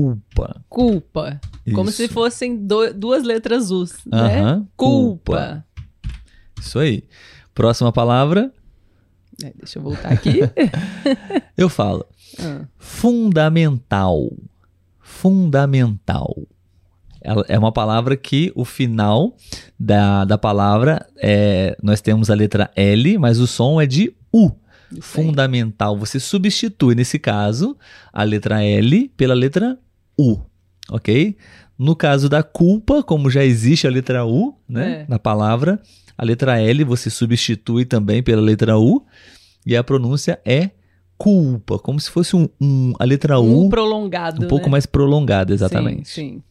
culpa. Culpa. Como Isso. se fossem do- duas letras U's, né? Aham, Culpa. Isso aí. Próxima palavra, É, deixa eu voltar aqui. eu falo Ah, fundamental. Fundamental. Ela- É uma palavra que o final da, da palavra é. Nós temos a letra L, mas o som é de U. isso aí. Fundamental. Você substitui, nesse caso, a letra L pela letra U. Ok? No caso da culpa, como já existe a letra U né, É. na palavra, a letra L você substitui também pela letra U e a pronúncia é culpa, como se fosse um, um- a letra U Um prolongado. um pouco né? mais prolongada, exatamente. Sim, sim.